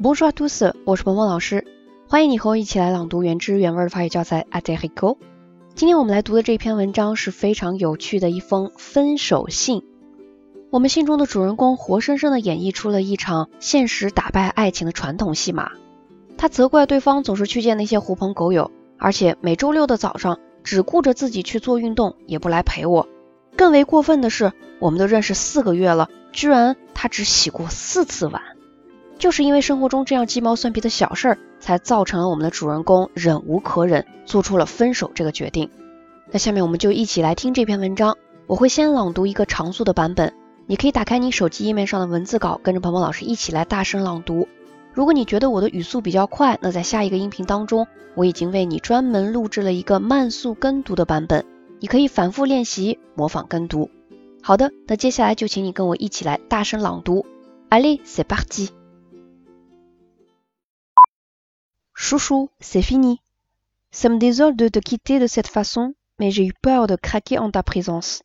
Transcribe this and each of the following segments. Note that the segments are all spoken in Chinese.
Bonjour tous, 我是鹏鹏老师，欢迎你和我一起来朗读原汁原味的法语教材 a d e r i c o 今天我们来读的这篇文章是非常有趣的一封分手信。我们信中的主人公活生生的演绎出了一场现实打败爱情的传统戏码。他责怪对方总是去见那些狐朋狗友，而且每周六的早上只顾着自己去做运动，也不来陪我。更为过分的是，我们都认识四个月了，居然他只洗过四次碗。就是因为生活中这样鸡毛蒜皮的小事儿，才造成了我们的主人公忍无可忍，做出了分手这个决定。那下面我们就一起来听这篇文章。我会先朗读一个长速的版本，你可以打开你手机页面上的文字稿，跟着鹏鹏老师一起来大声朗读。如果你觉得我的语速比较快，那在下一个音频当中，我已经为你专门录制了一个慢速跟读的版本，你可以反复练习模仿跟读。好的，那接下来就请你跟我一起来大声朗读。Allez, c'est parti. Chouchou, c'est fini. Ça me désole de te quitter de cette façon, mais j'ai eu peur de craquer en ta présence.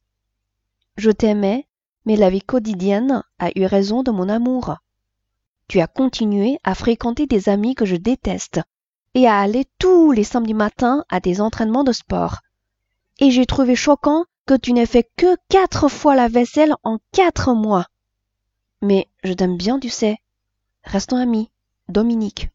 Je t'aimais, mais la vie quotidienne a eu raison de mon amour. Tu as continué à fréquenter des amis que je déteste et à aller tous les samedis matins à des entraînements de sport. Et j'ai trouvé choquant que tu n'aies fait que quatre fois la vaisselle en quatre mois. Mais je t'aime bien, tu sais. Restons amis. Dominique.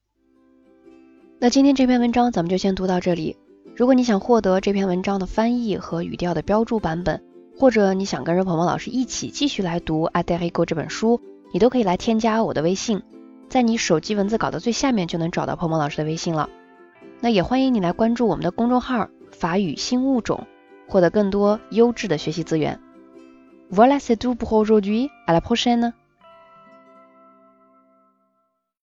那今天这篇文章咱们就先读到这里。如果你想获得这篇文章的翻译和语调的标注版本，或者你想跟着鹏鹏老师一起继续来读《a d e r i g o 这本书，你都可以来添加我的微信，在你手机文字稿的最下面就能找到鹏鹏老师的微信了。那也欢迎你来关注我们的公众号“法语新物种”，获得更多优质的学习资源。Voilà c'est tout pour aujourd'hui. À la prochaine.